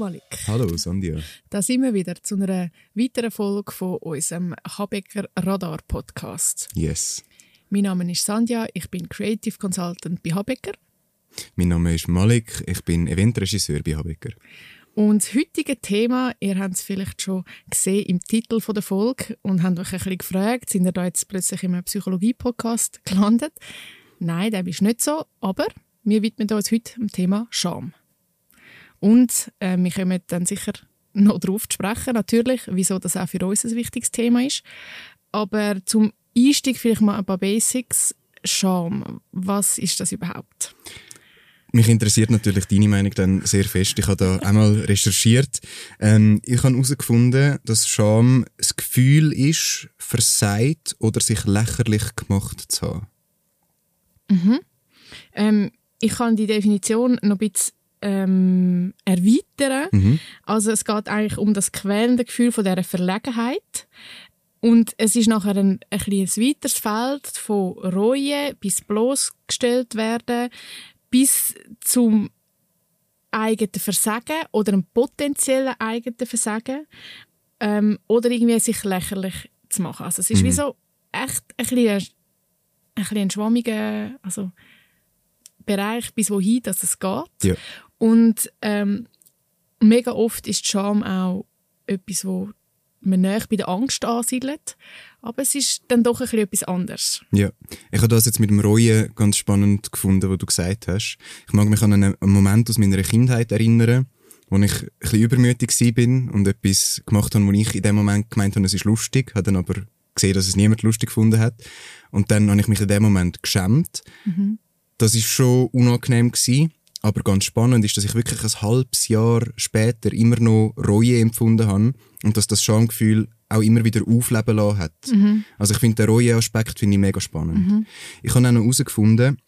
Malik. Hallo Sandia. Da sind wir wieder zu einer weiteren Folge von unserem Habecker Radar Podcast. Yes. Mein Name ist Sandja, ich bin Creative Consultant bei Habecker. Mein Name ist Malik, ich bin Eventregisseur bei Habecker. Und das heutige Thema, ihr habt es vielleicht schon gesehen im Titel der Folge und habt euch ein bisschen gefragt, sind ihr da jetzt plötzlich in einem Psychologie-Podcast gelandet? Nein, das ist nicht so, aber wir widmen uns heute dem Thema Scham. Und äh, wir kommen dann sicher noch darauf zu sprechen, natürlich, wieso das auch für uns ein wichtiges Thema ist. Aber zum Einstieg vielleicht mal ein paar Basics. Scham, was ist das überhaupt? Mich interessiert natürlich deine Meinung dann sehr fest. Ich habe da einmal recherchiert. Ähm, ich habe herausgefunden, dass Scham das Gefühl ist, versagt oder sich lächerlich gemacht zu haben. Mhm. Ähm, ich kann die Definition noch ein bisschen ähm, erweitern. Mhm. Also es geht eigentlich um das quälende Gefühl von dieser Verlegenheit. Und es ist nachher ein, ein, ein weiteres Feld von Reue bis bloßgestellt werden, bis zum eigenen Versagen oder einem potenziellen eigenen Versagen ähm, oder irgendwie sich lächerlich zu machen. Also es ist Mhm. wie so echt ein bisschen, ein bisschen schwammiger also Bereich, bis wohin dass es geht. Ja. Und ähm, mega oft ist die Scham auch etwas, wo man näher bei der Angst ansiedelt. Aber es ist dann doch ein bisschen etwas anderes. Ja, ich habe das jetzt mit dem Reuen ganz spannend gefunden, was du gesagt hast. Ich mag mich an einen, Moment aus meiner Kindheit erinnern, wo ich ein bisschen übermütig war und etwas gemacht habe, wo ich in dem Moment gemeint habe, es ist lustig, habe dann aber gesehen, dass es niemand lustig gefunden hat. Und dann habe ich mich in dem Moment geschämt. Das ist schon unangenehm gewesen. Aber ganz spannend ist, dass ich wirklich ein halbes Jahr später immer noch Reue empfunden habe und dass das Schamgefühl auch immer wieder aufleben lassen hat. Also ich finde den Reue-Aspekt finde ich mega spannend. Ich habe auch noch herausgefunden,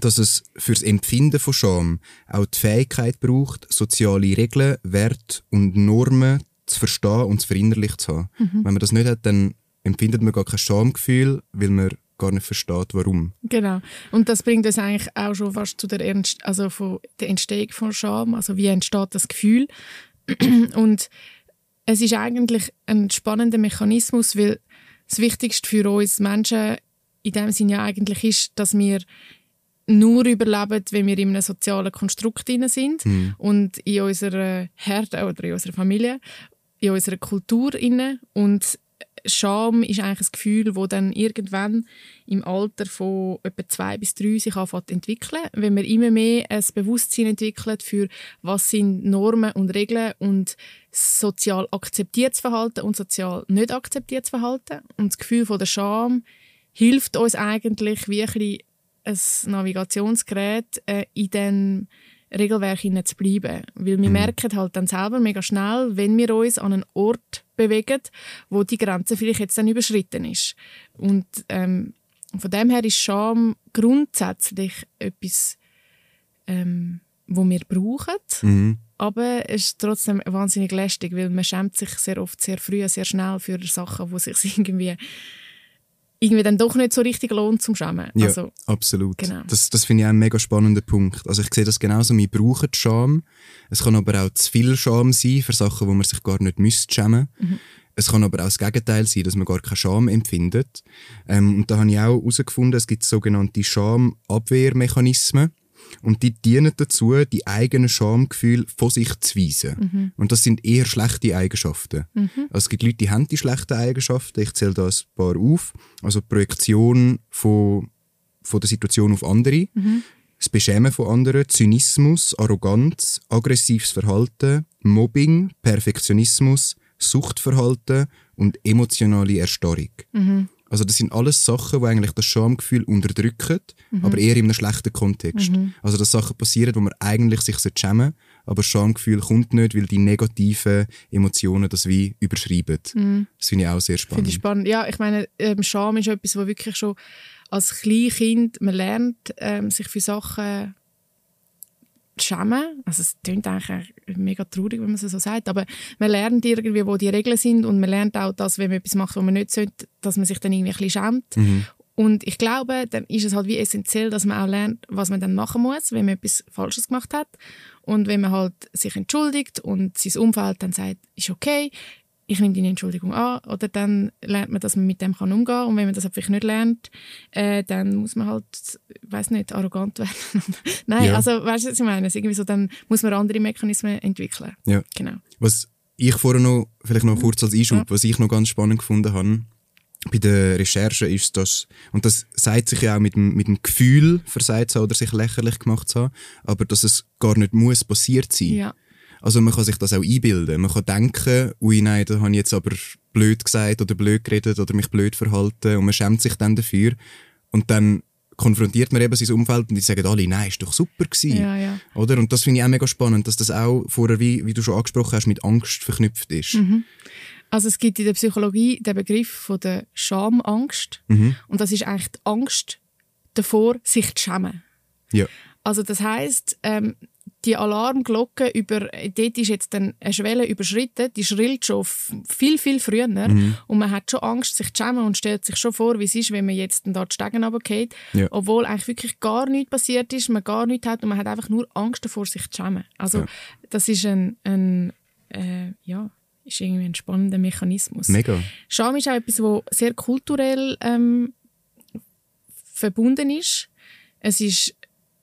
dass es fürs Empfinden von Scham auch die Fähigkeit braucht, soziale Regeln, Werte und Normen zu verstehen und zu verinnerlicht zu haben. Wenn man das nicht hat, dann empfindet man gar kein Schamgefühl, weil man gar nicht versteht, warum. Genau. Und das bringt uns eigentlich auch schon fast zu der, Ernst also von der Entstehung von Scham. Also wie entsteht das Gefühl? Und es ist eigentlich ein spannender Mechanismus, weil das Wichtigste für uns Menschen in dem Sinne ja eigentlich ist, dass wir nur überleben, wenn wir in einem sozialen Konstrukt drin sind und in unserer Herde oder in unserer Familie, in unserer Kultur inne und Scham ist eigentlich ein Gefühl, das dann irgendwann im Alter von etwa zwei bis drei sich anfängt zu entwickeln. Wenn man immer mehr ein Bewusstsein entwickelt für was sind Normen und Regeln und sozial akzeptiertes Verhalten und sozial nicht akzeptiertes Verhalten. Und das Gefühl von der Scham hilft uns eigentlich wie ein, ein Navigationsgerät äh, in den Regelwerk zu bleiben. Weil wir merken halt dann selber mega schnell, wenn wir uns an einen Ort bewegen, wo die Grenze vielleicht jetzt dann überschritten ist. Und ähm, von dem her ist Scham grundsätzlich etwas, ähm, wo wir brauchen. Mhm. Aber es ist trotzdem wahnsinnig lästig, weil man schämt sich sehr oft sehr früh, sehr schnell für Sachen, wo sich irgendwie irgendwie dann doch nicht so richtig lohnt zum Schämen. Ja, Also, absolut. genau. Das, das finde ich auch einen mega spannenden Punkt. Also ich sehe das genauso, wir brauchen die Scham. Es kann aber auch zu viel Scham sein für Sachen, wo man sich gar nicht müsste schämen. Es kann aber auch das Gegenteil sein, dass man gar keine Scham empfindet. Ähm, und da habe ich auch herausgefunden, es gibt sogenannte Schamabwehrmechanismen. Und die dienen dazu, die eigenen Schamgefühle von sich zu weisen. Und das sind eher schlechte Eigenschaften. Also es gibt Leute, die haben die schlechten Eigenschaften. Ich zähle da ein paar auf. Also Projektion von, von der Situation auf andere, das Beschämen von anderen, Zynismus, Arroganz, aggressives Verhalten, Mobbing, Perfektionismus, Suchtverhalten und emotionale Erstarrung. Also das sind alles Sachen, die eigentlich das Schamgefühl unterdrücken, aber eher in einem schlechten Kontext. Also dass Sachen passieren, wo man eigentlich sich schämen sollte, aber das Schamgefühl kommt nicht, weil die negativen Emotionen das wie überschreiben. Das finde ich auch sehr Finde ich spannend. spannend. Ja, ich meine, ähm, Scham ist etwas, wo wirklich schon als Kleinkind man lernt, ähm, sich für Sachen zu schämen. Also es klingt eigentlich mega traurig, wenn man es so sagt, aber man lernt irgendwie, wo die Regeln sind und man lernt auch, dass wenn man etwas macht, was man nicht sollte, dass man sich dann irgendwie ein bisschen schämt. Und ich glaube, dann ist es halt wie essentiell, dass man auch lernt, was man dann machen muss, wenn man etwas Falsches gemacht hat. Und wenn man halt sich entschuldigt und sein Umfeld dann sagt, ist okay, ich nehme deine Entschuldigung an, oder dann lernt man, dass man mit dem kann umgehen kann. Und wenn man das einfach nicht lernt, äh, dann muss man halt, weiß nicht, arrogant werden. Nein, Ja. also weißt du, was ich meine? Irgendwie so, dann muss man andere Mechanismen entwickeln. Ja. Genau. Was ich vorher noch, vielleicht noch kurz als Einschub, was ich noch ganz spannend gefunden habe, bei der Recherche ist das, und das sagt sich ja auch mit dem, mit dem Gefühl, versagt zu haben oder sich lächerlich gemacht zu haben, aber dass es gar nicht muss passiert sein. Ja. Also man kann sich das auch einbilden. Man kann denken, ui nein, da habe ich jetzt aber blöd gesagt oder blöd geredet oder mich blöd verhalten und man schämt sich dann dafür. Und dann konfrontiert man eben sein Umfeld und die sagen alle, nein, ist doch super gewesen. Ja, ja. Oder? Und das finde ich auch mega spannend, dass das auch vorher, wie, wie du schon angesprochen hast, mit Angst verknüpft ist. Also es gibt in der Psychologie den Begriff von der Schamangst. Und das ist eigentlich die Angst davor, sich zu schämen. Ja. Also das heißt, ähm, die Alarmglocke über, dort ist jetzt eine Schwelle überschritten, die schrillt schon viel, viel früher. Und man hat schon Angst, sich zu schämen und stellt sich schon vor, wie es ist, wenn man jetzt da die Stegen runterfällt. Ja. Obwohl eigentlich wirklich gar nichts passiert ist, man gar nichts hat und man hat einfach nur Angst davor, sich zu schämen. Also Ja. das ist ein, ein äh, ja, ist irgendwie ein spannender Mechanismus. Mega. Scham ist auch etwas, was sehr kulturell ähm, verbunden ist. Es ist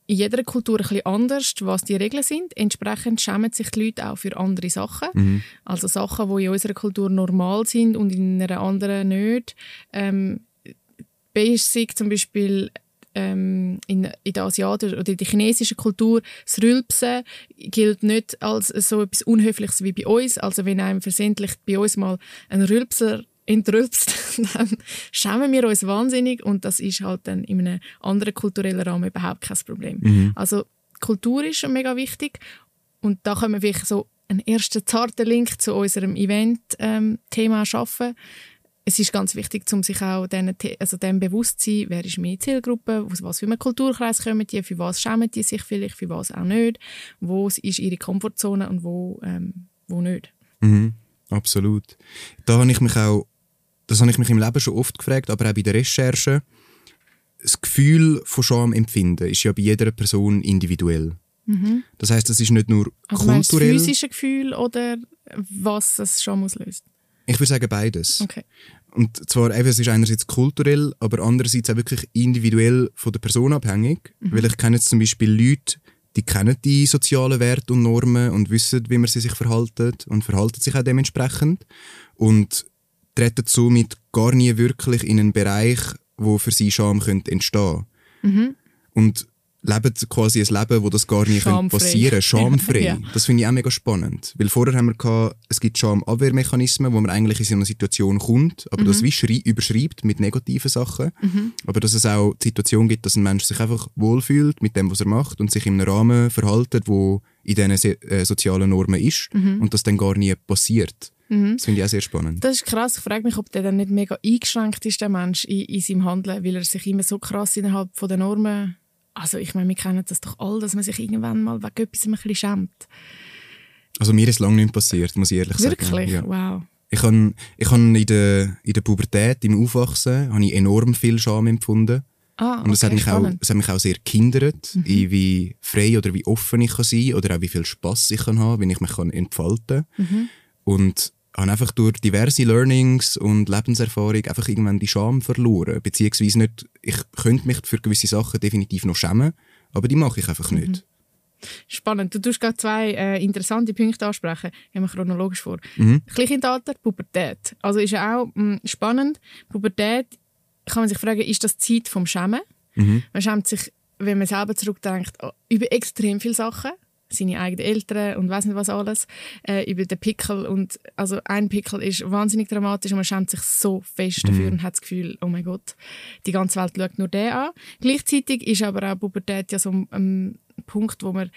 in jeder Kultur ein bisschen anders, was die Regeln sind. Entsprechend schämen sich die Leute auch für andere Sachen. Also Sachen, die in unserer Kultur normal sind und in einer anderen nicht. Ähm, Basic zum Beispiel ähm, in, in der asiatischen oder in der chinesischen Kultur, das Rülpsen gilt nicht als so etwas Unhöfliches wie bei uns. Also wenn einem versehentlich bei uns mal ein Rülpser entrülpst, dann schämen wir uns wahnsinnig und das ist halt dann in einem anderen kulturellen Rahmen überhaupt kein Problem. Also Kultur ist schon mega wichtig und da können wir wirklich so einen ersten zarten Link zu unserem Event-Thema schaffen. Es ist ganz wichtig, um sich auch The- also dem bewusst zu sein, wer ist meine Zielgruppe, aus was für einem Kulturkreis kommen die, für was schämen die sich vielleicht, für was auch nicht, wo ist ihre Komfortzone und wo, ähm, wo nicht. Mhm. Absolut. Da habe ich mich auch, das habe ich mich im Leben schon oft gefragt, aber auch bei der Recherche. Das Gefühl von Scham empfinden ist ja bei jeder Person individuell. Das heißt, es ist nicht nur Mhm. Also du das kulturell. physische Gefühl oder was es schon auslöst? Ich würde sagen beides. Okay. Und zwar, eben, es ist einerseits kulturell, aber andererseits auch wirklich individuell von der Person abhängig. Weil ich kenne jetzt zum Beispiel Leute, die kennen die sozialen Werte und Normen und wissen, wie man sie sich verhalten und verhalten sich auch dementsprechend. Und treten somit gar nie wirklich in einen Bereich, wo für sie Scham könnte entstehen Und leben quasi ein Leben, wo das gar nicht könnte Schamfrei. passieren Schamfrei. Ja. Das finde ich auch mega spannend. Weil vorher haben wir gehabt, es gibt Schamabwehrmechanismen, wo man eigentlich in so eine Situation kommt, aber das wie schrei- überschreibt mit negativen Sachen. Aber dass es auch die Situation gibt, dass ein Mensch sich einfach wohlfühlt mit dem, was er macht und sich in einem Rahmen verhaltet, wo in diesen se- äh, sozialen Normen ist und das dann gar nie passiert. Das finde ich auch sehr spannend. Das ist krass. Ich frage mich, ob der dann nicht mega eingeschränkt ist, der Mensch, in, in seinem Handeln, weil er sich immer so krass innerhalb von der Normen... Also ich meine, wir kennen das doch alle, dass man sich irgendwann mal wegen etwas ein bisschen schämt. Also mir ist lange nicht passiert, muss ich ehrlich sagen. Wirklich? Ja. Wow. Ich habe ich han in, der, in der Pubertät, im Aufwachsen, habe ich enorm viel Scham empfunden. Ah, Und das, hat okay, mich auch, das hat mich auch sehr gehindert, in wie frei oder wie offen ich kann sein oder auch wie viel Spass ich kann haben, wenn ich mich kann entfalten kann. Und habe einfach durch diverse Learnings und Lebenserfahrung einfach irgendwann die Scham verloren. Beziehungsweise nicht, ich könnte mich für gewisse Sachen definitiv noch schämen, aber die mache ich einfach nicht. Spannend. Du tust gerade zwei äh, interessante Punkte ansprechen. Gehen wir chronologisch vor. Mhm. Kleinkindalter, Pubertät. Also ist ja auch mh, spannend. Pubertät, kann man sich fragen, ist das Zeit vom Schämen? Mhm. Man schämt sich, wenn man selber zurückdenkt, oh, über extrem viele Sachen. Seine eigenen Eltern und weiß nicht was alles. Äh, über den Pickel. Und, also ein Pickel ist wahnsinnig dramatisch und man schämt sich so fest dafür und hat das Gefühl, oh mein Gott, die ganze Welt schaut nur den an. Gleichzeitig ist aber auch Pubertät ja so ein, ein Punkt, wo man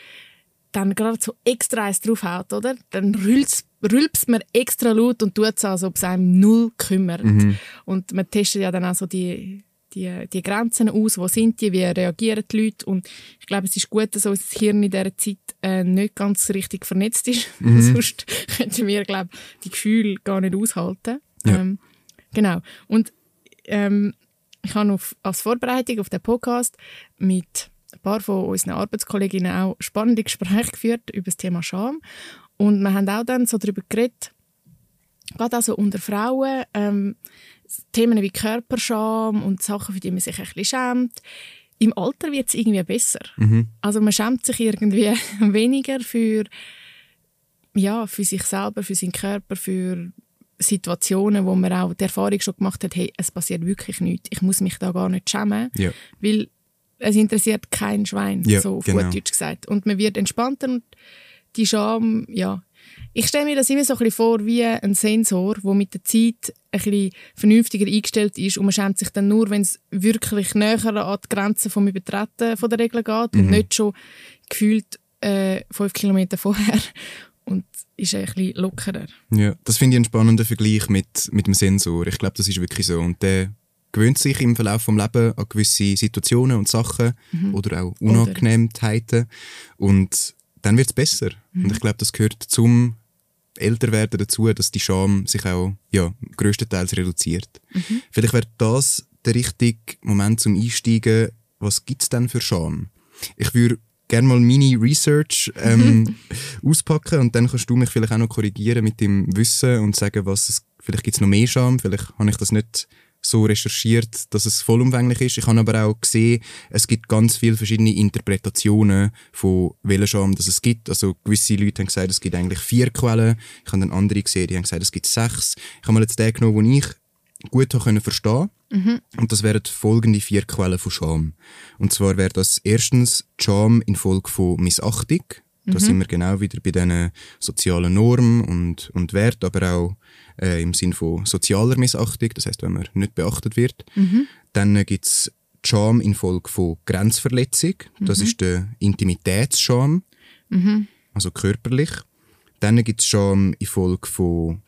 dann gerade so extra eins draufhaut, oder? Dann rülpst, rülpst man extra laut und tut es, als ob es einem null kümmert. Und man testet ja dann auch so die, die, die Grenzen aus, wo sind die, wie reagieren die Leute. Und ich glaube, es ist gut, dass unser Hirn in dieser Zeit äh, nicht ganz richtig vernetzt ist. Sonst könnten wir, glaube die Gefühle gar nicht aushalten. Ja. Ähm, genau. Und ähm, ich habe auf, als Vorbereitung auf den Podcast mit ein paar von unseren Arbeitskolleginnen auch spannende Gespräche geführt über das Thema Scham. Und wir haben auch dann so darüber geredet, gerade also unter Frauen, ähm, Themen wie Körperscham und Sachen, für die man sich ein bisschen schämt. Im Alter wird es irgendwie besser. Mhm. Also man schämt sich irgendwie weniger für, ja, für sich selber, für seinen Körper, für Situationen, wo man auch die Erfahrung schon gemacht hat, hey, es passiert wirklich nichts. Ich muss mich da gar nicht schämen, Ja. weil es interessiert kein Schwein, Ja, so auf genau. gut Deutsch gesagt. Und man wird entspannter und die Scham, ja. Ich stelle mir das immer so ein bisschen vor wie ein Sensor, der mit der Zeit ein bisschen vernünftiger eingestellt ist und man schämt sich dann nur, wenn es wirklich näher an die Grenzen vom Übertreten von der Regel geht und nicht schon gefühlt äh, fünf Kilometer vorher und ist ein bisschen lockerer. Ja, das finde ich einen spannenden Vergleich mit, mit dem Sensor. Ich glaube, das ist wirklich so. Und der gewöhnt sich im Verlauf des Lebens an gewisse Situationen und Sachen oder auch Unangenehmheiten. Und dann wird es besser. Und ich glaube, das gehört zum Älterwerden dazu, dass die Scham sich auch ja, größtenteils reduziert. Vielleicht wäre das der richtige Moment zum Einsteigen. Was gibt es denn für Scham? Ich würde gerne mal meine Research ähm, auspacken und dann kannst du mich vielleicht auch noch korrigieren mit dem Wissen und sagen, was es, vielleicht gibt es noch mehr Scham, vielleicht habe ich das nicht so recherchiert, dass es vollumfänglich ist. Ich habe aber auch gesehen, es gibt ganz viele verschiedene Interpretationen von welcher Scham das es gibt. Also gewisse Leute haben gesagt, es gibt eigentlich vier Quellen. Ich habe dann andere gesehen, die haben gesagt, es gibt sechs. Ich habe mal jetzt den genommen, den ich gut können verstehen Und das wären folgende vier Quellen von Scham. Und zwar wäre das erstens Scham infolge von Missachtung. Da sind wir genau wieder bei diesen sozialen Normen und, und Werten, aber auch äh, im Sinn von sozialer Missachtung, das heißt, wenn man nicht beachtet wird. Dann gibt es Scham infolge von Grenzverletzung, das ist der Intimitätsscham, also körperlich. Dann gibt es Scham infolge von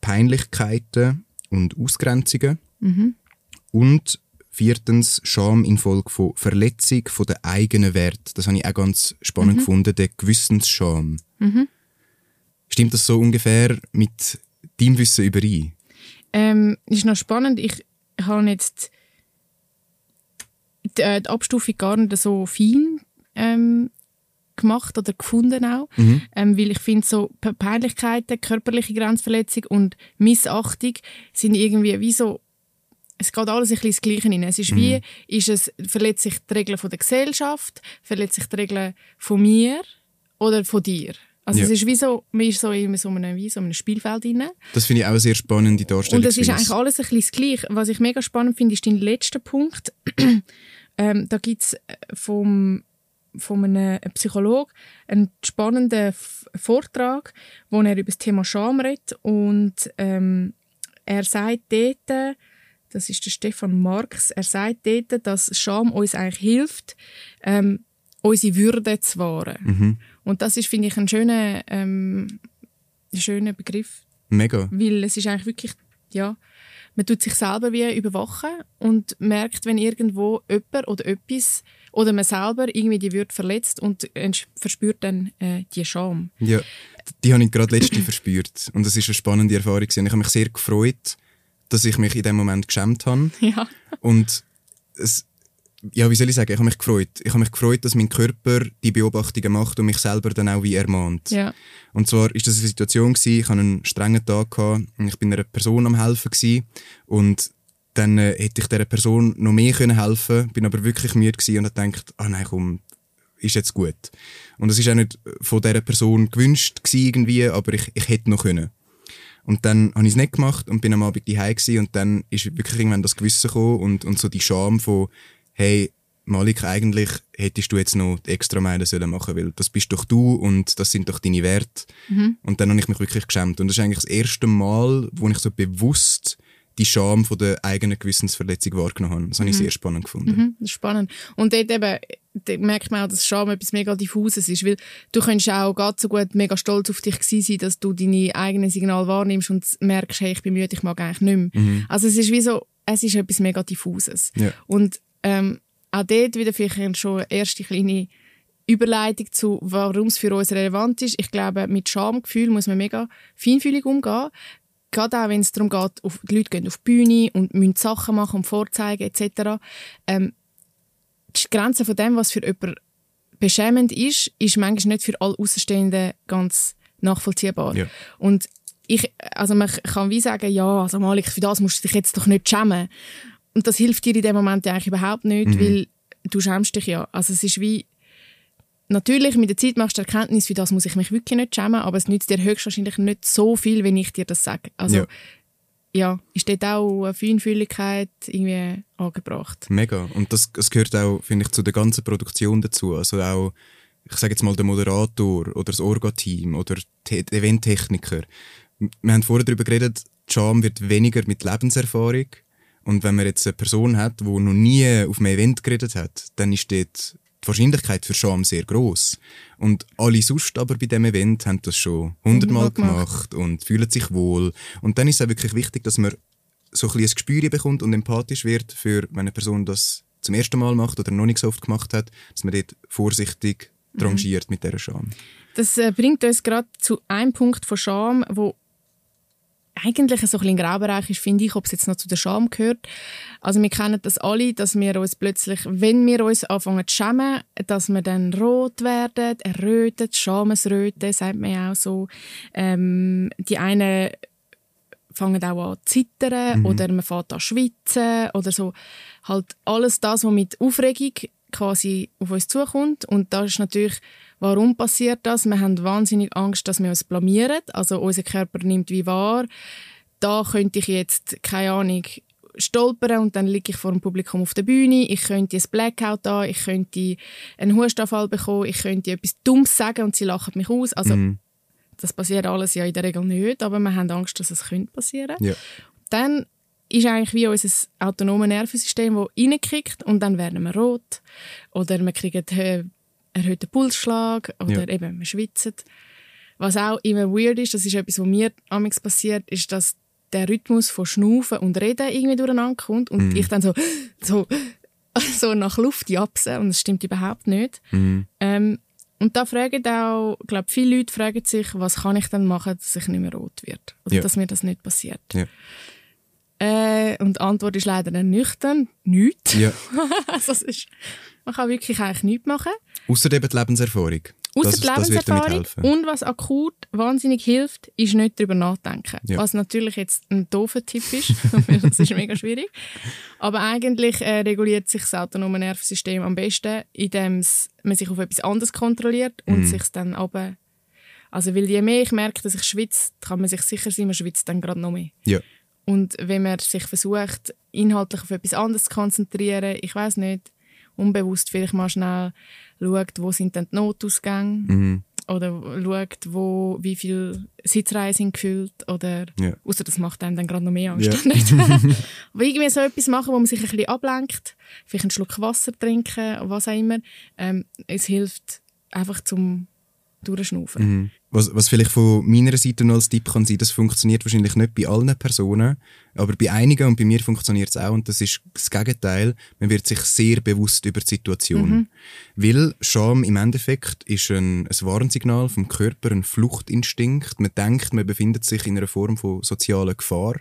Peinlichkeiten und Ausgrenzungen. Und viertens Scham infolge von Verletzung von der eigenen Wert. Das habe ich auch ganz spannend gefunden, der Gewissensscham. Stimmt das so ungefähr mit deinem Wissen überein? Ähm, ist noch spannend. Ich habe jetzt die, äh, die Abstufung gar nicht so fein ähm, gemacht oder gefunden auch, ähm, weil ich finde so Pe- Peinlichkeiten, körperliche Grenzverletzung und Missachtung sind irgendwie wie so es geht alles ein bisschen ins Gleiche. Es ist wie, ist es, verletzt sich die Regeln von der Gesellschaft, verletzt sich die Regeln von mir oder von dir? Also Ja. es ist wie so, man ist so in so einem, wie so einem Spielfeld drin. Das finde ich auch eine sehr spannende Und Darstellungsweise. es ist eigentlich alles ein bisschen das Gleiche. Was ich mega spannend finde, ist dein letzter Punkt. ähm, da gibt es vom, von einem Psychologen einen spannenden Vortrag, wo er über das Thema Scham redet. Und ähm, er sagt dort, das ist der Stefan Marx, er sagt dort, dass Scham uns eigentlich hilft, ähm, unsere Würde zu wahren. Mhm. Und das ist, finde ich, ein schöner, ähm, schöner Begriff, Mega. weil es ist eigentlich wirklich, ja, man tut sich selber wie überwachen und merkt, wenn irgendwo jemand oder etwas oder man selber irgendwie die Würde verletzt und verspürt dann äh, die Scham. Ja, die habe ich gerade letzte verspürt. Und das ist eine spannende Erfahrung. Ich habe mich sehr gefreut, dass ich mich in dem Moment geschämt habe. Ja. Und es, ja, wie soll ich sagen, ich habe mich gefreut. Ich habe mich gefreut, dass mein Körper die Beobachtungen macht und mich selber dann auch wie ermahnt. Ja. Und zwar ist das eine Situation gewesen, ich hatte einen strengen Tag gehabt und ich bin einer Person am helfen gewesen und dann äh, hätte ich dieser Person noch mehr können helfen, bin aber wirklich müde gewesen und habe gedacht, ah nein, komm, ist jetzt gut. Und es ist auch nicht von dieser Person gewünscht gewesen irgendwie, aber ich, ich hätte noch können. Und dann habe ich es nicht gemacht und bin am Abend daheim und dann ist wirklich irgendwann das Gewissen gekommen und, und so die Scham von, hey, Malik, eigentlich hättest du jetzt noch die extra Meile sollen machen, weil das bist doch du und das sind doch deine Werte. Und dann habe ich mich wirklich geschämt. Und das ist eigentlich das erste Mal, wo ich so bewusst die Scham von der eigenen Gewissensverletzung wahrgenommen habe. Das habe ich sehr spannend gefunden. Mhm, das ist spannend. Und dort eben, dort merkt man auch, dass Scham etwas mega Diffuses ist, weil du könntest auch ganz so gut mega stolz auf dich sein, dass du deine eigenen Signale wahrnimmst und merkst, hey, ich bin müde, ich mag eigentlich nicht mehr. Also es ist wie so, es ist etwas mega Diffuses. Ja. Und ähm, auch dort wieder vielleicht schon eine erste kleine Überleitung zu, warum es für uns relevant ist. Ich glaube, mit Schamgefühl muss man mega feinfühlig umgehen. Gerade auch wenn es darum geht, auf, die Leute gehen auf die Bühne und müssen Sachen machen und vorzeigen etc., ähm, die Grenze von dem, was für jemanden beschämend ist, ist manchmal nicht für alle Außenstehenden ganz nachvollziehbar. Ja. Und ich, also man kann wie sagen, ja, also Malik, für das musst du dich jetzt doch nicht schämen. Und das hilft dir in dem Moment eigentlich überhaupt nicht, Mhm. weil du schämst dich ja. Also es ist wie, natürlich mit der Zeit machst du Erkenntnis, für das muss ich mich wirklich nicht schämen, aber es nützt dir höchstwahrscheinlich nicht so viel, wenn ich dir das sage. Also Ja. ja, ist dort auch eine Feinfühligkeit irgendwie angebracht. Mega. Und das, das gehört auch, finde ich, zu der ganzen Produktion dazu. Also auch, ich sage jetzt mal, der Moderator oder das Orga-Team oder die Eventtechniker. Wir haben vorher darüber geredet, die Scham wird weniger mit Lebenserfahrung. Und wenn man jetzt eine Person hat, die noch nie auf einem Event geredet hat, dann ist dort die Wahrscheinlichkeit für Scham sehr groß. Und alle sonst aber bei dem Event haben das schon hundertmal gemacht und fühlen sich wohl. Und dann ist es auch wirklich wichtig, dass man so ein bisschen ein Gespür bekommt und empathisch wird, für wenn eine Person das zum ersten Mal macht oder noch nicht so oft gemacht hat, dass man dort vorsichtig rangiert mit dieser Scham. Das äh, bringt uns gerade zu einem Punkt von Scham, wo eigentlich so ein Graubereich ist, finde ich, ob es jetzt noch zu der Scham gehört. Also wir kennen das alle, dass wir uns plötzlich, wenn wir uns anfangen zu schämen, dass wir dann rot werden, erröten, Schamesröte, sagt man ja auch so. Ähm, die einen fangen auch an zu zittern oder man fängt an zu schwitzen oder so. Halt alles das, was mit Aufregung quasi auf uns zukommt. Und da ist natürlich, warum passiert das? Wir haben wahnsinnig Angst, dass wir uns blamieren. Also unser Körper nimmt wie wahr, da könnte ich jetzt, keine Ahnung, stolpern und dann liege ich vor dem Publikum auf der Bühne, ich könnte ein Blackout haben, ich könnte einen Hustenanfall bekommen, ich könnte etwas Dummes sagen und sie lachen mich aus. Also Mhm. das passiert alles ja in der Regel nicht, aber wir haben Angst, dass es könnte passieren. Ja. Dann ist eigentlich wie unser autonomes Nervensystem, das reinkickt und dann werden wir rot oder wir kriegen einen erhöhten Pulsschlag oder Ja. eben wir schwitzen. Was auch immer weird ist, das ist etwas, was mir amigs passiert, ist, dass der Rhythmus von Schnaufen und Reden irgendwie durcheinander kommt und ich dann so, so, so nach Luft japse und das stimmt überhaupt nicht. Mhm. Ähm, und da fragen auch, ich glaube, viele Leute fragen sich, was kann ich dann machen, dass ich nicht mehr rot werde oder Ja. dass mir das nicht passiert. Ja. Äh, und die Antwort ist leider nüchtern, nichts. Ja. also es ist, man kann wirklich eigentlich nichts machen. Eben die Lebenserfahrung. Außer die Lebenserfahrung. Und was akut wahnsinnig hilft, ist nicht darüber nachdenken. Ja. Was natürlich jetzt ein doofer Tipp ist, weil das ist mega schwierig. Aber eigentlich äh, reguliert sich das autonome Nervensystem am besten, indem man sich auf etwas anderes kontrolliert und Mhm. sich dann aber also weil je mehr ich merke, dass ich schwitze, kann man sich sicher sein, man schwitzt dann gerade noch mehr. Ja. Und wenn man sich versucht, inhaltlich auf etwas anderes zu konzentrieren, ich weiß nicht, unbewusst vielleicht mal schnell schaut, wo sind denn die Notausgänge Mhm. oder schaut, wo, wie viele Sitzreihen sind gefüllt oder Ja. außer das macht einem dann gerade noch mehr Angst. Ja. Aber irgendwie so etwas machen, wo man sich ein bisschen ablenkt, vielleicht einen Schluck Wasser trinken, was auch immer. Ähm, es hilft einfach zum Durchschnaufen. Mhm. Was, was vielleicht von meiner Seite noch als Tipp kann sein, das funktioniert wahrscheinlich nicht bei allen Personen, aber bei einigen und bei mir funktioniert es auch und das ist das Gegenteil. Man wird sich sehr bewusst über die Situation. Weil Scham im Endeffekt ist ein, ein Warnsignal vom Körper, ein Fluchtinstinkt. Man denkt, man befindet sich in einer Form von sozialer Gefahr.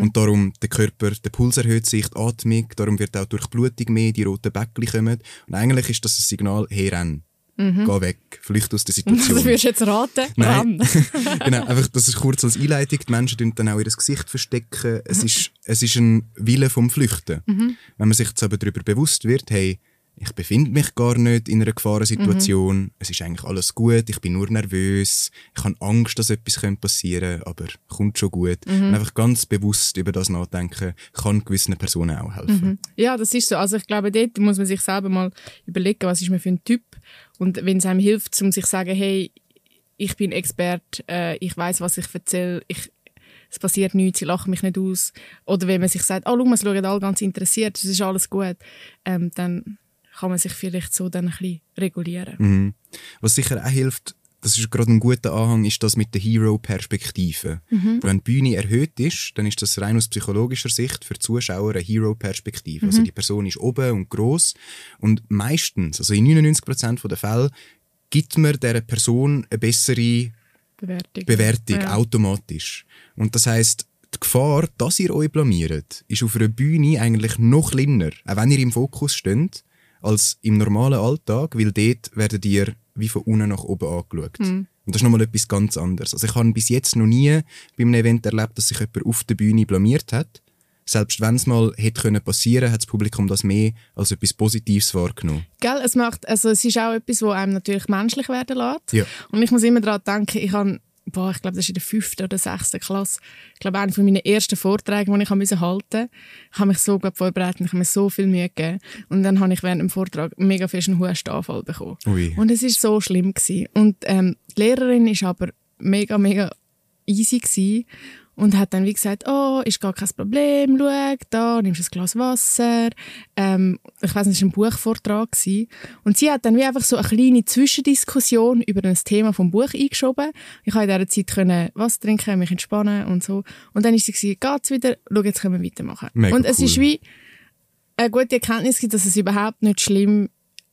Und darum der Körper, der Puls erhöht sich, die Atmung, darum wird auch durch Blutung mehr, die roten Bäckchen kommen. Und eigentlich ist das ein Signal, hey, renn, geh weg, flücht aus der Situation. Das würdest du jetzt raten? Nein. Genau, einfach, das ist kurz als Einleitung. Die Menschen tun dann auch ihr Gesicht verstecken. Es ist, es ist ein Wille vom Flüchten. Wenn man sich jetzt aber darüber bewusst wird, hey, ich befinde mich gar nicht in einer Gefahrensituation, es ist eigentlich alles gut, ich bin nur nervös, ich habe Angst, dass etwas passieren könnte, aber kommt schon gut. Und einfach ganz bewusst über das nachdenken, kann gewissen Personen auch helfen. Ja, das ist so. Also ich glaube, dort muss man sich selber mal überlegen, was ist man für ein Typ. Und wenn es einem hilft, um sich zu sagen, hey, ich bin Expert, äh, ich weiß, was ich erzähle, ich, es passiert nichts, sie lachen mich nicht aus. Oder wenn man sich sagt, oh, schau es schauen alle ganz interessiert, es ist alles gut, ähm, dann kann man sich vielleicht so dann ein bisschen regulieren. Mhm. Was sicher auch hilft, das ist gerade ein guter Anhang, ist das mit der Hero-Perspektive. Wenn die Bühne erhöht ist, dann ist das rein aus psychologischer Sicht für die Zuschauer eine Hero-Perspektive. Also die Person ist oben und groß und meistens, also in 99% der Fälle, gibt man dieser Person eine bessere Bewertung. Bewertung Ja. automatisch. Und das heißt, die Gefahr, dass ihr euch blamiert, ist auf einer Bühne eigentlich noch kleiner, auch wenn ihr im Fokus steht, als im normalen Alltag, weil dort werdet ihr wie von unten nach oben angeschaut. Hm. Und das ist nochmal etwas ganz anderes. Also ich habe bis jetzt noch nie bei einem Event erlebt, dass sich jemand auf der Bühne blamiert hat. Selbst wenn es mal hätte können passieren, hat das Publikum das mehr als etwas Positives wahrgenommen. Gell, es macht, also es ist auch etwas, was einem natürlich menschlich werden lässt. Ja. Und ich muss immer daran denken, ich habe, boah, ich glaube, das ist in der fünften oder sechsten Klasse, ich glaube, einer von meinen ersten Vorträgen, die ich musste halten, ich habe mich so gut vorbereitet, ich habe mir so viel Mühe gegeben. Und dann habe ich während dem Vortrag mega fest einen Hustenanfall bekommen. Ui. Und es ist so schlimm gewesen. Und ähm, die Lehrerin ist aber mega, mega easy gewesen und hat dann wie gesagt, oh, ist gar kein Problem, schau, da, nimmst ein Glas Wasser. Ähm, ich weiß nicht, es war ein Buchvortrag. Gewesen. Und sie hat dann wie einfach so eine kleine Zwischendiskussion über ein Thema vom Buch eingeschoben. Ich konnte in dieser Zeit können Wasser trinken, mich entspannen und so. Und dann ist sie gesagt, geht's wieder, schau, jetzt können wir weitermachen. Mega und es cool. ist wie eine gute Erkenntnis, dass es überhaupt nicht schlimm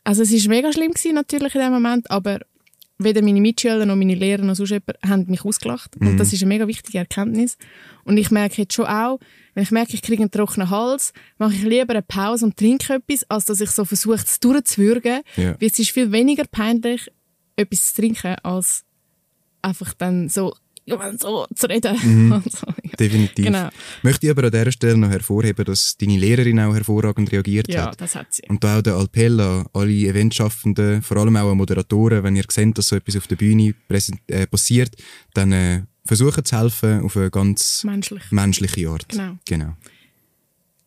also es ist mega schlimm gewesen, natürlich in dem Moment, aber weder meine Mitschüler noch meine Lehrer noch sonst jemand haben mich ausgelacht. Und das ist eine mega wichtige Erkenntnis. Und ich merke jetzt schon auch, wenn ich merke, ich kriege einen trockenen Hals, mache ich lieber eine Pause und trinke etwas, als dass ich so versuche, es durchzuwürgen. Ja. Weil es ist viel weniger peinlich, etwas zu trinken, als einfach dann so, so zu reden. Und so, ja. Definitiv. Genau. Möchte ich aber an dieser Stelle noch hervorheben, dass deine Lehrerin auch hervorragend reagiert Ja, hat. das hat sie. Und da auch der Appell an alle Eventschaffenden, vor allem auch an Moderatoren, wenn ihr seht, dass so etwas auf der Bühne äh, passiert, dann äh, versuchen zu helfen auf eine ganz Menschlich. menschliche Art. Genau. genau.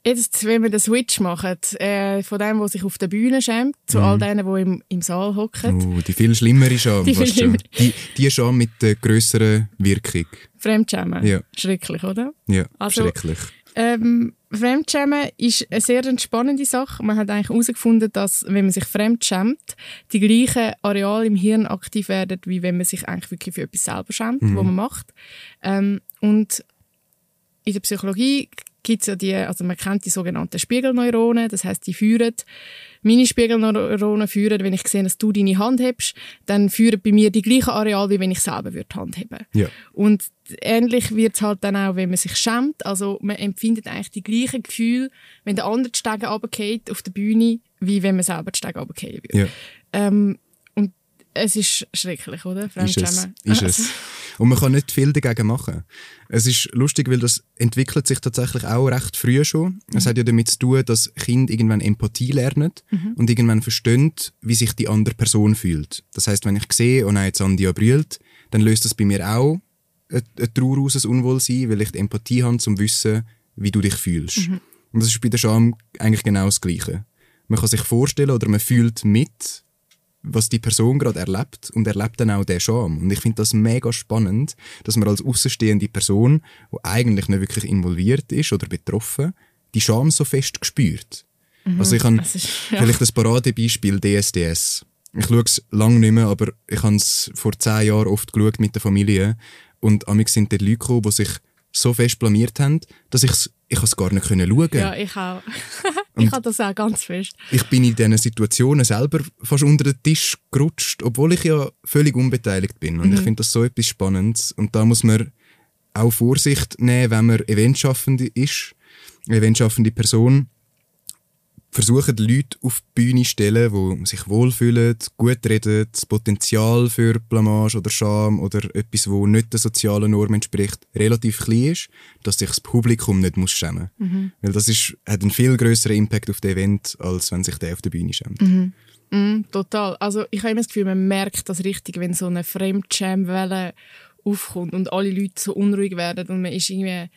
Jetzt, wenn wir den Switch machen, äh, von dem, der sich auf der Bühne schämt, zu all denen, die im, im Saal hocken, Uh, die viel schlimmere Scham. Die fast schon. schlimmer- Die, die Scham mit der grösseren Wirkung. Fremdschämen. Ja. Schrecklich, oder? Ja, Also- schrecklich. Ähm, Fremdschämen ist eine sehr spannende Sache. Man hat eigentlich herausgefunden, dass, wenn man sich fremdschämt, die gleichen Areale im Hirn aktiv werden, wie wenn man sich eigentlich wirklich für etwas selber schämt, was man macht. Ähm, und in der Psychologie gibt es ja die, also man kennt die sogenannten Spiegelneuronen, das heißt, die führen, meine Spiegelneuronen führen, wenn ich sehe, dass du deine Hand hebst, dann führen bei mir die gleichen Areale, wie wenn ich selber würde die Hand heben. Ja. Und ähnlich wird es halt dann auch, wenn man sich schämt. Also man empfindet eigentlich die gleichen Gefühle, wenn der andere die Stege runterfällt auf der Bühne, wie wenn man selber die Stege runterfallen würde. Ja. Ähm, und es ist schrecklich, oder? Ist es. Fremdschämen. Ist es. Und man kann nicht viel dagegen machen. Es ist lustig, weil das entwickelt sich tatsächlich auch recht früh schon. Es hat ja damit zu tun, dass Kinder irgendwann Empathie lernen und irgendwann verstehen, wie sich die andere Person fühlt. Das heißt, wenn ich sehe, oh nein, jetzt Andia brüllt, dann löst das bei mir auch eine, Trauer aus, ein Unwohlsein, weil ich die Empathie habe, um zu wissen, wie du dich fühlst. Und das ist bei der Scham eigentlich genau das Gleiche. Man kann sich vorstellen oder man fühlt mit, was die Person gerade erlebt und erlebt dann auch den Scham. Und ich finde das mega spannend, dass man als außenstehende Person, die eigentlich nicht wirklich involviert ist oder betroffen, die Scham so fest spürt. Also ich habe ja. vielleicht das Paradebeispiel DSDS. Ich schaue es lange nicht mehr, aber ich habe es vor zehn Jahren oft geschaut mit der Familie und amig sind dort Leute gekommen, die sich so fest blamiert haben, dass ich's, ich es gar nicht können schauen Ja, ich auch. ich habe das auch ganz fest. ich bin in diesen Situationen selber fast unter den Tisch gerutscht, obwohl ich ja völlig unbeteiligt bin. Und ich finde das so etwas Spannendes. Und da muss man auch Vorsicht nehmen, wenn man Eventschaffende ist, eine eventschaffende Person. Versuchen Leute auf die Bühne zu stellen, die sich wohlfühlen, gut reden, das Potenzial für Blamage oder Scham oder etwas, wo nicht der sozialen Norm entspricht, relativ klein ist, dass sich das Publikum nicht muss schämen muss. Weil das ist, hat einen viel größeren Impact auf das Event, als wenn sich der auf der Bühne schämt. Mm, total. Also ich habe immer das Gefühl, man merkt das richtig, wenn so eine Fremdschämwelle aufkommt und alle Leute so unruhig werden und man ist irgendwie,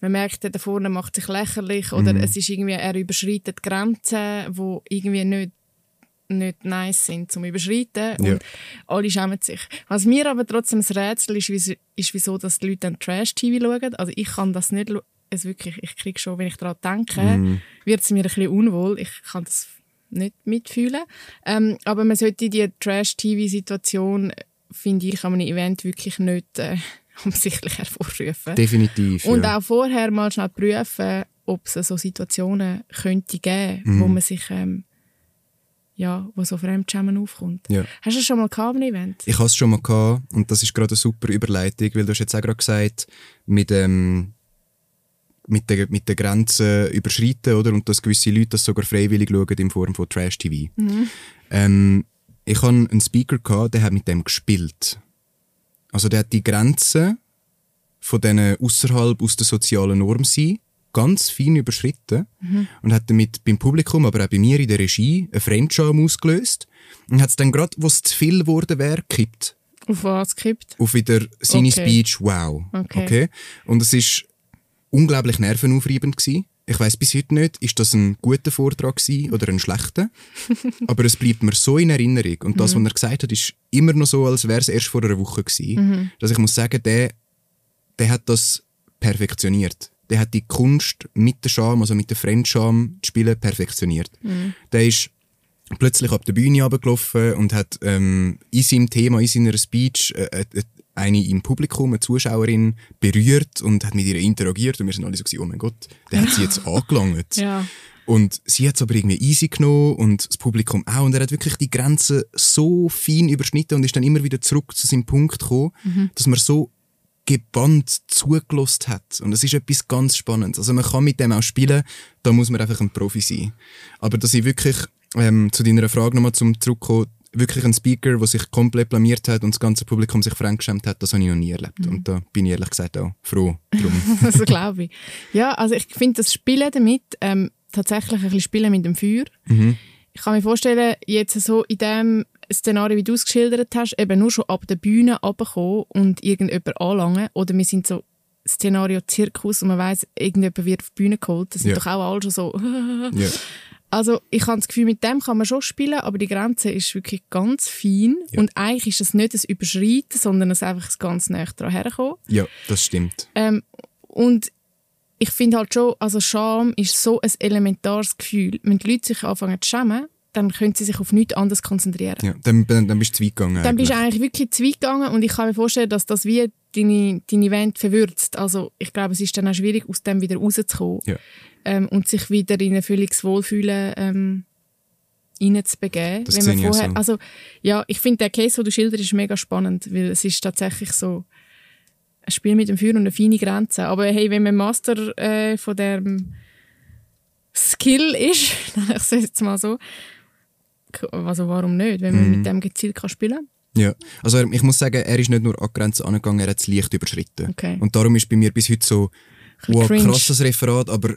man merkt, der da vorne macht sich lächerlich oder es ist irgendwie, er überschreitet Grenzen, wo irgendwie nicht nicht nice sind zum Überschreiten Ja. und alle schämen sich. Was mir aber trotzdem ein Rätsel ist, ist wieso dass die Leute dann Trash-TV schauen. Also ich kann das nicht, schauen. es wirklich, ich kriege schon, wenn ich daran denke, wird es mir ein bisschen unwohl. Ich kann das nicht mitfühlen. Ähm, aber man sollte die Trash-TV-Situation, finde ich, an einem Event wirklich nicht äh, absichtlich hervorrufen. Definitiv. Und ja. auch vorher mal schnell prüfen, ob es so Situationen könnte geben, wo Mhm. man sich ähm, ja, wo so Fremdschämen aufkommt. Ja. Hast du das schon mal gehabt am Event? Ich hatte es schon mal gehabt, und das ist gerade eine super Überleitung, weil du hast jetzt auch gerade gesagt, mit, ähm, mit der, mit der Grenze überschreiten, oder? Und dass gewisse Leute das sogar freiwillig schauen in Form von Trash-TV. Ähm, ich hatte einen Speaker, gehabt, der hat mit dem gespielt. Also der hat die Grenze von denen außerhalb aus der sozialen Norm sein, ganz fein überschritten und hat damit beim Publikum, aber auch bei mir in der Regie, eine Fremdscham ausgelöst und hat es dann gerade, wo es zu viel geworden wäre, gekippt Auf was gekippt? auf wieder seine Okay. Speech, wow. Okay. Und es ist unglaublich nervenaufreibend gewesen. Ich weiß bis heute nicht, ist das ein guter Vortrag gewesen oder ein schlechter. Aber es bleibt mir so in Erinnerung. Und das, was er gesagt hat, ist immer noch so, als wäre es erst vor einer Woche gewesen. Dass ich muss sagen, der, der hat das perfektioniert. Der hat die Kunst mit der Scham, also mit der Fremdscham zu spielen, perfektioniert. Der ist plötzlich ab der Bühne runtergelaufen und hat ähm, in seinem Thema, in seiner Speech äh, äh, eine im Publikum, eine Zuschauerin, berührt und hat mit ihr interagiert und wir sind alle so gewesen, oh mein Gott, der hat sie jetzt angelangt. Ja. Und sie hat es aber irgendwie easy genommen und das Publikum auch. Und er hat wirklich die Grenze so fein überschnitten und ist dann immer wieder zurück zu seinem Punkt gekommen, dass man so gebannt zugelost hat. Und das ist etwas ganz Spannendes. Also man kann mit dem auch spielen, da muss man einfach ein Profi sein. Aber dass ich wirklich, ähm, zu deiner Frage nochmal zum zurückkommen, wirklich ein Speaker, der sich komplett blamiert hat und das ganze Publikum sich fremdgeschämt hat, das habe ich noch nie erlebt. Und da bin ich ehrlich gesagt auch froh drum. so glaube ich. Ja, also ich finde das Spielen damit, ähm, tatsächlich ein bisschen Spielen mit dem Feuer. Ich kann mir vorstellen, jetzt so in dem Szenario, wie du es geschildert hast, eben nur schon ab der Bühne runterkommen und irgendjemand anlangen. Oder wir sind so Szenario Zirkus und man weiss, irgendjemand wird auf die Bühne geholt. Das sind Ja. doch auch alle schon so. ja. Also ich habe das Gefühl, mit dem kann man schon spielen, aber die Grenze ist wirklich ganz fein. Ja. Und eigentlich ist es nicht das Überschreiten, sondern es einfach ganz näher daran herkommen. ja, das stimmt. Ähm, und ich finde halt schon, also Scham ist so ein elementares Gefühl. Wenn die Leute sich anfangen zu schämen, dann können sie sich auf nichts anderes konzentrieren. Ja, dann, dann, dann bist du zu weit gegangen. Dann bist du eigentlich. eigentlich wirklich zu weit gegangen und ich kann mir vorstellen, dass das wie deine, deine Welt verwürzt. Also ich glaube, es ist dann auch schwierig, aus dem wieder rauszukommen Ja. ähm, und sich wieder in ein völliges Wohlfühlen ähm, reinzubegeben. Das Wenn man vorher, so. Also ja, ich finde, der Case, den du schilderst, ist mega spannend, weil es ist tatsächlich so ein Spiel mit dem Feuer und eine feine Grenze. Aber hey, wenn man Master äh, von dem Skill ist, dann ich sage jetzt mal so, also warum nicht, wenn man Mhm. mit dem gezielt kann spielen Ja, also er, ich muss sagen, er ist nicht nur an die Grenze angegangen, er hat das Licht überschritten. Okay. Und darum ist bei mir bis heute so, wow, cringe. krasses Referat, aber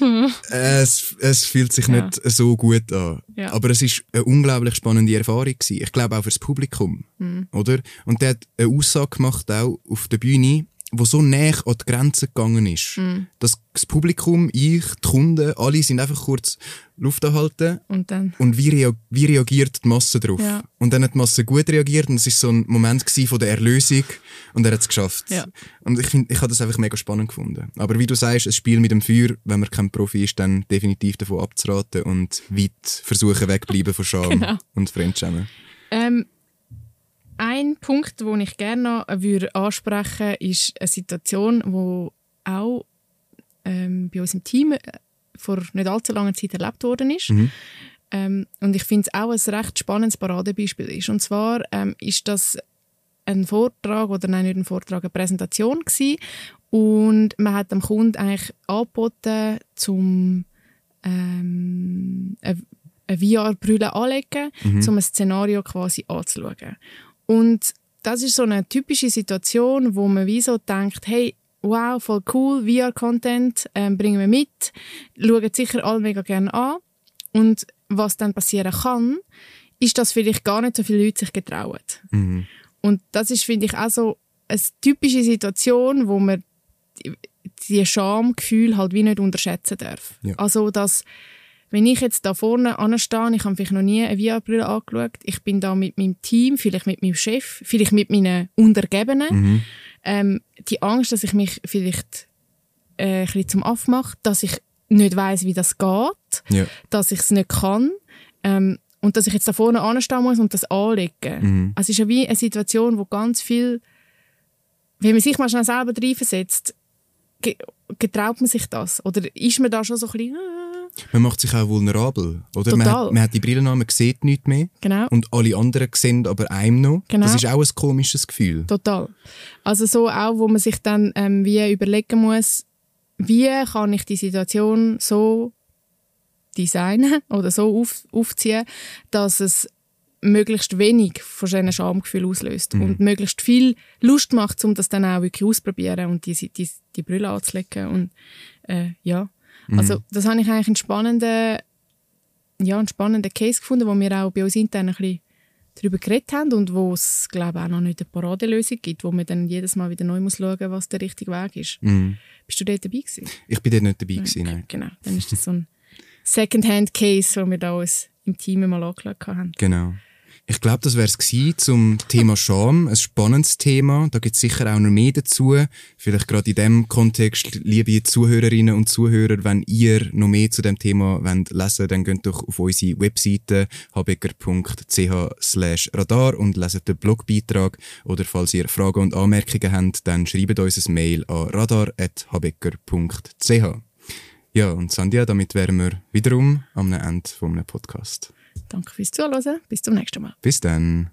es, es fühlt sich Ja. nicht so gut an. Ja. Aber es ist eine unglaublich spannende Erfahrung gewesen. Ich glaube auch fürs Publikum, Mhm. oder? Und der hat eine Aussage gemacht auch auf der Bühne, wo so näher an die Grenze gegangen ist, Mhm. dass das Publikum, ich, die Kunden, alle sind einfach kurz Luft anhalten und dann und wie, rea wie reagiert die Masse darauf? Ja. Und dann hat die Masse gut reagiert und es war so ein Moment gewesen von der Erlösung und er hat es geschafft. Ja. Und ich, find, ich habe das einfach mega spannend gefunden. Aber wie du sagst, ein Spiel mit dem Feuer, wenn man kein Profi ist, dann definitiv davon abzuraten und weit versuchen wegbleiben von Scham Genau. und Fremdschämen. Ähm, ein Punkt, den ich gerne noch würde ansprechen ist eine Situation, wo auch ähm, bei uns im Team äh, vor nicht allzu langer Zeit erlebt worden ist. Mhm. Ähm, und ich finde es auch ein recht spannendes Paradebeispiel ist. Und zwar ähm, ist das ein Vortrag oder nein, nicht ein Vortrag, eine Präsentation gewesen. und man hat dem Kunden eigentlich angeboten, zum ähm, eine, VR-Brille anlegen, um ein Szenario quasi anzuschauen. Und das ist so eine typische Situation, wo man wie so denkt, hey, wow, voll cool, VR-Content, ähm, bringen wir mit, schauen sicher alle mega gerne an. Und was dann passieren kann, ist, dass vielleicht gar nicht so viele Leute sich getrauen. Mhm. Und das ist, finde ich, auch so eine typische Situation, wo man die, Schamgefühl halt wie nicht unterschätzen darf. Ja. Also, dass, wenn ich jetzt da vorne anstehe, ich habe vielleicht noch nie eine VR-Brille angeschaut, ich bin da mit meinem Team, vielleicht mit meinem Chef, vielleicht mit meinen Untergebenen, Mhm. ähm, die Angst, dass ich mich vielleicht äh, ein bisschen zum Aff mache, dass ich nicht weiß, wie das geht, Ja. dass ich es nicht kann ähm, und dass ich jetzt da vorne anstehen muss und das anlegen. Mhm. Also es ist ja wie eine Situation, wo ganz viel, wenn man sich mal schnell selber reinversetzt, ge getraut man sich das? Oder ist man da schon so ein bisschen, Man macht sich auch vulnerabel, oder? Man Total. hat, man hat die Brille an, man sieht nichts mehr. Genau. Und alle anderen sehen aber einem noch. Genau. Das ist auch ein komisches Gefühl. Total. Also so auch, wo man sich dann ähm, wie überlegen muss, wie kann ich die Situation so designen oder so auf, aufziehen, dass es möglichst wenig von diesen Schamgefühlen auslöst und möglichst viel Lust macht, um das dann auch wirklich auszuprobieren und die, die, die Brille anzulegen und äh, ja. Also das habe ich eigentlich einen spannenden, ja, einen spannenden Case gefunden, wo wir auch bei uns intern ein bisschen darüber geredet haben und wo es, glaube ich, auch noch nicht eine Paradelösung gibt, wo man dann jedes Mal wieder neu muss schauen muss, was der richtige Weg ist. Mhm. Bist du dort dabei gewesen? Ich bin dort nicht dabei gewesen, nein. Genau, dann ist das so ein Second-Hand-Case, den wir da uns im Team mal angeschaut haben. Genau. Ich glaube, das wäre es zum Thema Scham. Ein spannendes Thema. Da gibt es sicher auch noch mehr dazu. Vielleicht gerade in dem Kontext, liebe Zuhörerinnen und Zuhörer, wenn ihr noch mehr zu dem Thema wollt lesen dann geht doch auf unsere Webseite habecker.ch radar und leset den Blogbeitrag. Oder falls ihr Fragen und Anmerkungen habt, dann schreibt uns ein Mail an radar.habecker.ch. Ja, und Sandia, damit wären wir wiederum am Ende von einem Podcast. Danke fürs Zuhören. Bis zum nächsten Mal. Bis dann.